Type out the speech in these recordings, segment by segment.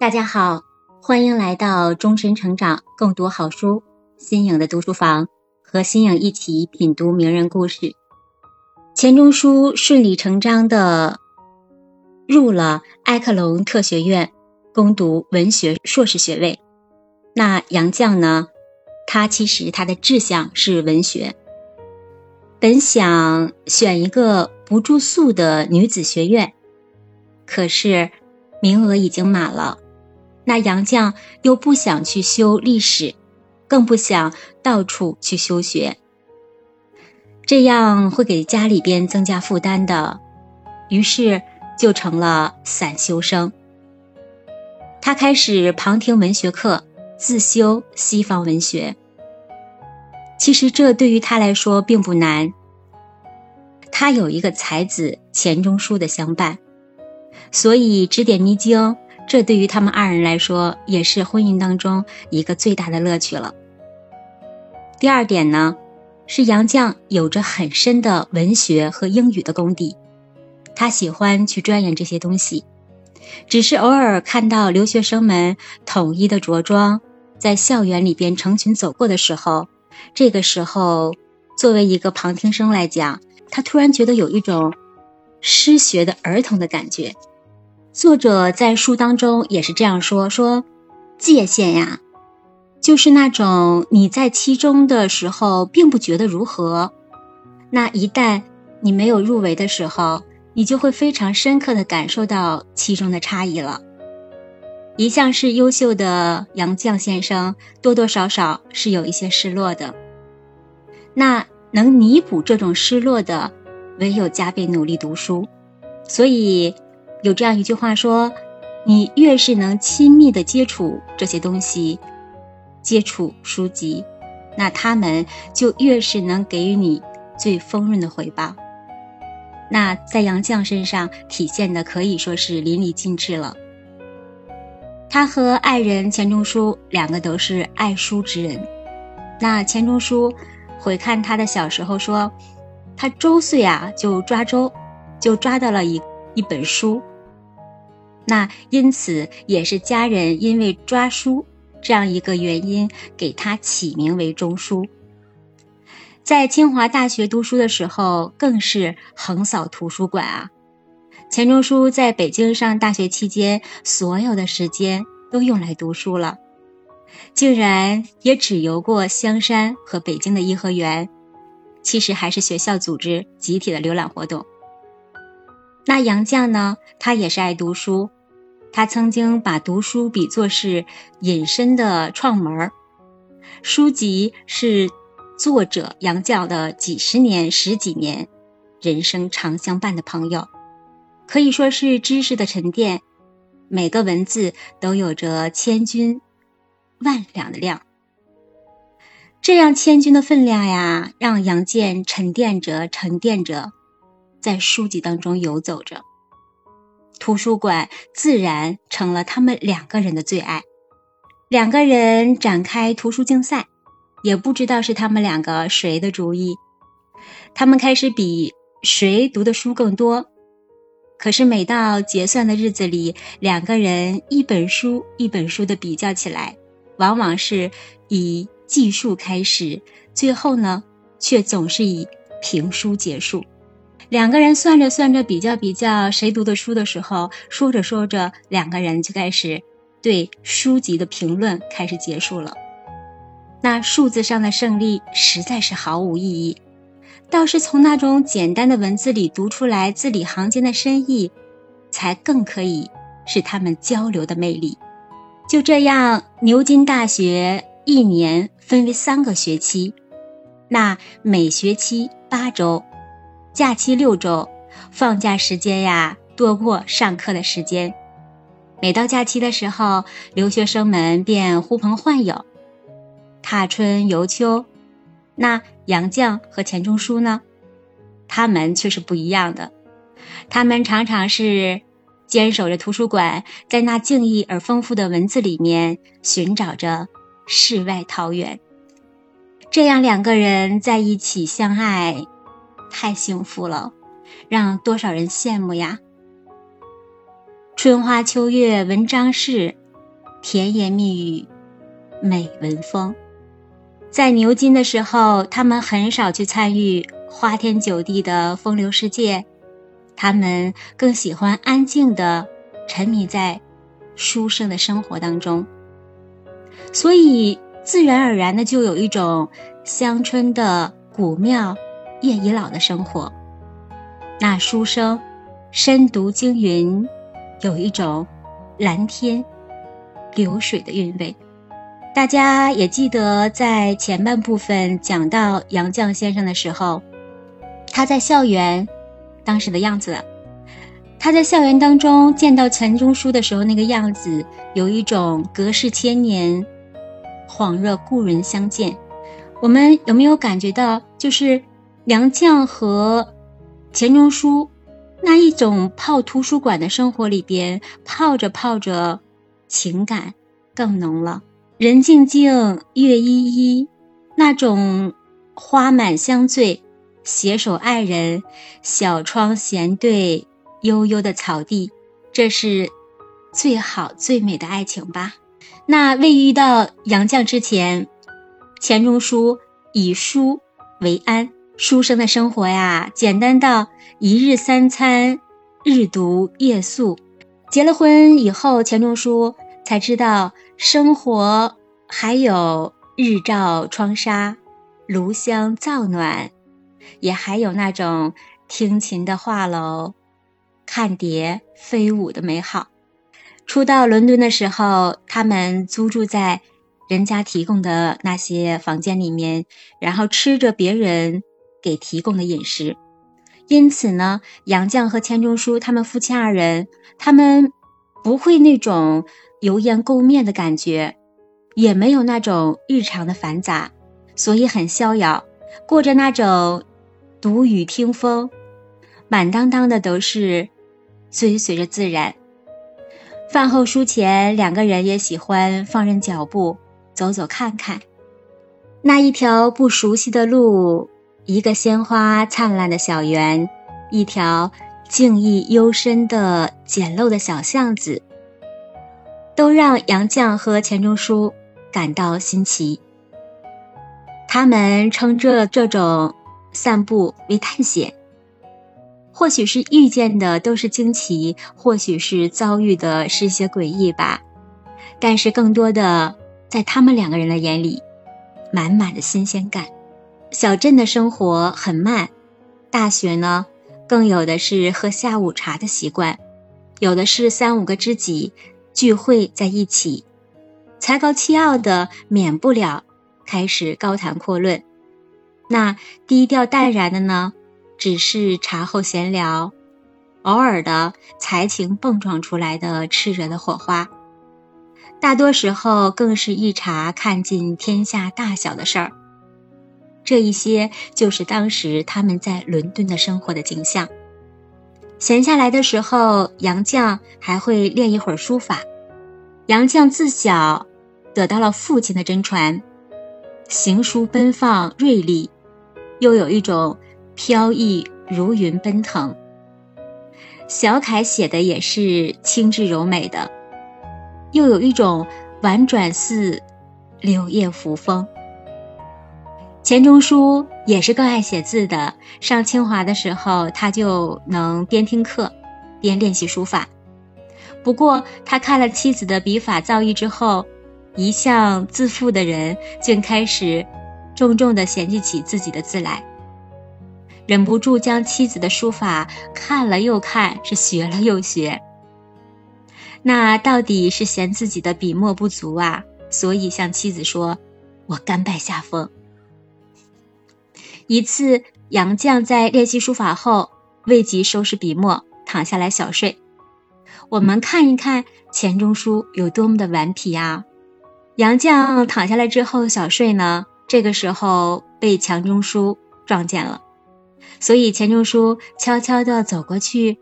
大家好，欢迎来到终身成长共读好书新颖的读书房，和新颖一起品读名人故事。钱钟书顺理成章的入了埃克隆特学院攻读文学硕士学位。那杨绛呢？他其实他的志向是文学，本想选一个不住宿的女子学院，可是名额已经满了。那杨绛又不想去修历史，更不想到处去修学，这样会给家里边增加负担的，于是就成了散修生。他开始旁听文学课，自修西方文学。其实这对于他来说并不难，他有一个才子钱钟书的相伴，所以指点迷津。这对于他们二人来说，也是婚姻当中一个最大的乐趣了。第二点呢，是杨绛有着很深的文学和英语的功底，他喜欢去钻研这些东西。只是偶尔看到留学生们统一的着装，在校园里边成群走过的时候，这个时候，作为一个旁听生来讲，他突然觉得有一种失学的儿童的感觉。作者在书当中也是这样说：说界限呀，就是那种你在其中的时候并不觉得如何，那一旦你没有入围的时候，你就会非常深刻的感受到其中的差异了。一向是优秀的杨绛先生，多多少少是有一些失落的。那能弥补这种失落的，唯有加倍努力读书。所以。有这样一句话说：“你越是能亲密的接触这些东西，接触书籍，那他们就越是能给予你最丰润的回报。”那在杨绛身上体现的可以说是淋漓尽致了。他和爱人钱钟书两个都是爱书之人。那钱钟书回看他的小时候说：“他周岁啊就抓周，就抓到了一一本书。”那因此也是家人因为抓书这样一个原因，给他起名为钟书。在清华大学读书的时候，更是横扫图书馆啊。钱钟书在北京上大学期间，所有的时间都用来读书了，竟然也只游过香山和北京的颐和园。其实还是学校组织集体的浏览活动。那杨绛呢？他也是爱读书，他曾经把读书比作是隐身的创门儿，书籍是作者杨绛的几十年、十几年人生常相伴的朋友，可以说是知识的沉淀，每个文字都有着千钧万两的量。这样千钧的分量呀，让杨绛沉淀着、沉淀着。在书籍当中游走着，图书馆自然成了他们两个人的最爱。两个人展开图书竞赛，也不知道是他们两个谁的主意。他们开始比谁读的书更多。可是每到结算的日子里，两个人一本书一本书的比较起来，往往是以计数开始，最后呢，却总是以评书结束。两个人算着算着，比较比较谁读的书的时候，说着说着，两个人就开始对书籍的评论开始结束了。那数字上的胜利实在是毫无意义，倒是从那种简单的文字里读出来字里行间的深意，才更可以是他们交流的魅力。就这样，牛津大学一年分为三个学期，那每学期八周。假期六周，放假时间呀多过上课的时间。每到假期的时候，留学生们便呼朋唤友，踏春游秋。那杨绛和钱钟书呢？他们却是不一样的。他们常常是坚守着图书馆，在那静谧而丰富的文字里面寻找着世外桃源。这样两个人在一起相爱。太幸福了，让多少人羡慕呀！春花秋月文章事，甜言蜜语，美文风。在牛津的时候，他们很少去参与花天酒地的风流世界，他们更喜欢安静的沉迷在书生的生活当中。所以，自然而然的就有一种乡村的古庙夜已老的生活。那书生深读经云，有一种蓝天流水的韵味。大家也记得，在前半部分讲到杨绛先生的时候，他在校园当时的样子，他在校园当中见到钱钟书的时候那个样子，有一种隔世千年，恍若故人相见。我们有没有感觉到，就是杨绛和钱钟书那一种泡图书馆的生活里边，泡着泡着，情感更浓了。人静静，月依依，那种花满香醉，携手爱人，小窗闲对，悠悠的草地，这是最好最美的爱情吧？那未遇到杨绛之前，钱钟书以书为安，书生的生活呀，简单到一日三餐，日读夜宿。结了婚以后，钱钟书才知道。生活还有日照窗纱、炉香灶暖，也还有那种听琴的画楼、看蝶飞舞的美好。初到伦敦的时候，他们租住在人家提供的那些房间里面，然后吃着别人给提供的饮食。因此呢，杨绛和钱钟书他们夫妻二人，他们不会那种。油盐垢面的感觉，也没有那种日常的繁杂，所以很逍遥，过着那种独雨听风，满当当的都是追随着自然。饭后书前，两个人也喜欢放任脚步，走走看看那一条不熟悉的路，一个鲜花灿烂的小园，一条静谧幽深的简陋的小巷子。都让杨绛和钱钟书感到新奇。他们称这这种散步为探险，或许是遇见的都是惊奇，或许是遭遇的是一些诡异吧。但是更多的，在他们两个人的眼里，满满的新鲜感。小镇的生活很慢，大学呢，更有的是喝下午茶的习惯，有的是三五个知己。聚会在一起，才高气傲的免不了开始高谈阔论。那低调淡然的呢，只是茶后闲聊，偶尔的才情蹦撞出来的炽热的火花。大多时候更是一茶看尽天下大小的事儿。这一些就是当时他们在伦敦的生活的景象。闲下来的时候，杨绛还会练一会儿书法。杨绛自小得到了父亲的真传，行书奔放锐利，又有一种飘逸如云奔腾。小楷写的也是清致柔美的，又有一种婉转似柳叶扶风。钱钟书也是更爱写字的。上清华的时候，他就能边听课，边练习书法。不过，他看了妻子的笔法造诣之后，一向自负的人竟开始重重的嫌弃起自己的字来，忍不住将妻子的书法看了又看，是学了又学。那到底是嫌自己的笔墨不足啊？所以向妻子说：“我甘拜下风。”一次，杨绛在练习书法后，未及收拾笔墨，躺下来小睡。我们看一看钱钟书有多么的顽皮啊！杨绛躺下来之后小睡呢，这个时候被钱钟书撞见了，所以钱钟书悄悄地走过去，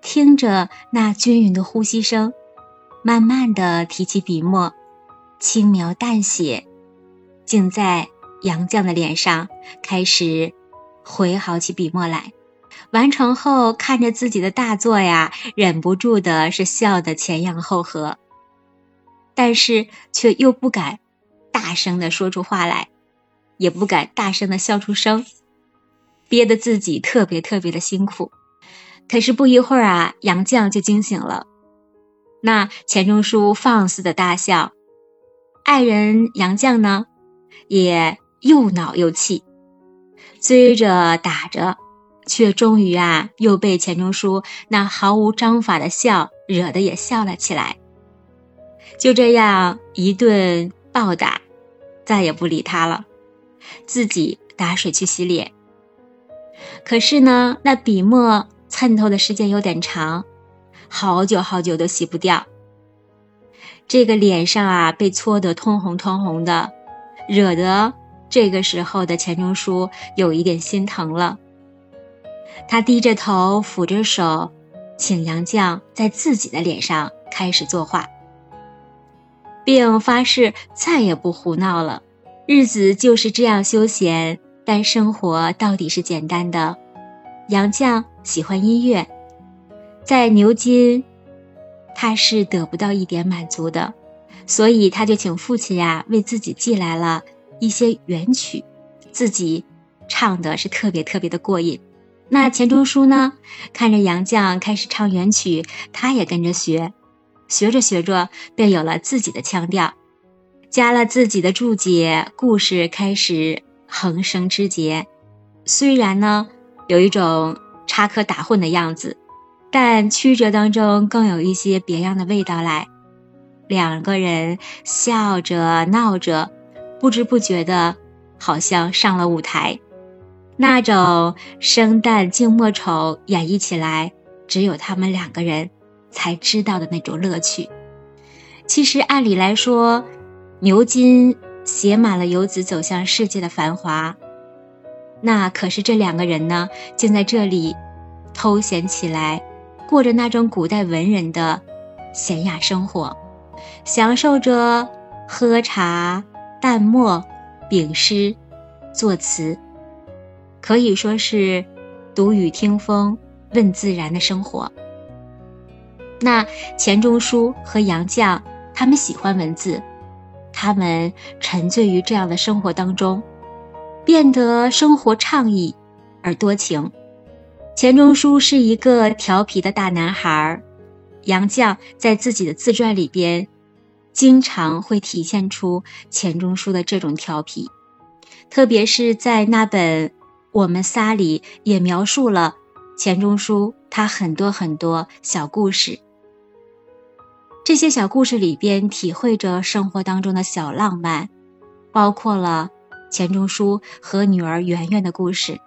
听着那均匀的呼吸声，慢慢地提起笔墨，轻描淡写，竟在。杨绛的脸上开始挥毫起笔墨来，完成后看着自己的大作呀，忍不住的是笑得前仰后合。但是却又不敢大声的说出话来，也不敢大声的笑出声，憋得自己特别特别的辛苦。可是不一会儿啊，杨绛就惊醒了。那钱钟书放肆的大笑，爱人杨绛呢，也又恼又气，追着打着，却终于啊，又被钱钟书那毫无章法的笑惹得也笑了起来。就这样一顿暴打，再也不理他了，自己打水去洗脸。可是呢，那笔墨。蹭透的时间有点长，好久好久都洗不掉。这个脸上啊被搓得通红通红的，惹得这个时候的钱钟书有一点心疼了。他低着头，抚着手，请杨绛在自己的脸上开始作画，并发誓再也不胡闹了。日子就是这样休闲，但生活到底是简单的。杨绛喜欢音乐，在牛津，他是得不到一点满足的，所以他就请父亲呀为自己寄来了一些原曲，自己唱的是特别特别的过瘾。那钱钟书呢，看着杨绛开始唱原曲，他也跟着学，学着学着便有了自己的腔调，加了自己的注解，故事开始横生枝节。虽然呢。有一种插科打诨的样子，但曲折当中更有一些别样的味道来。两个人笑着闹着，不知不觉的，好像上了舞台。那种生旦净末丑演绎起来，只有他们两个人才知道的那种乐趣。其实按理来说，牛津写满了游子走向世界的繁华。那可是这两个人呢，竟在这里偷闲起来，过着那种古代文人的闲雅生活，享受着喝茶、淡墨、秉诗、作词，可以说是读雨听风、问自然的生活。那钱钟书和杨绛，他们喜欢文字，他们沉醉于这样的生活当中。变得生活畅意而多情。钱钟书是一个调皮的大男孩，杨绛在自己的自传里边，经常会体现出钱钟书的这种调皮，特别是在那本《我们仨》里，也描述了钱钟书他很多很多小故事。这些小故事里边，体会着生活当中的小浪漫，包括了。钱钟书和女儿圆圆的故事，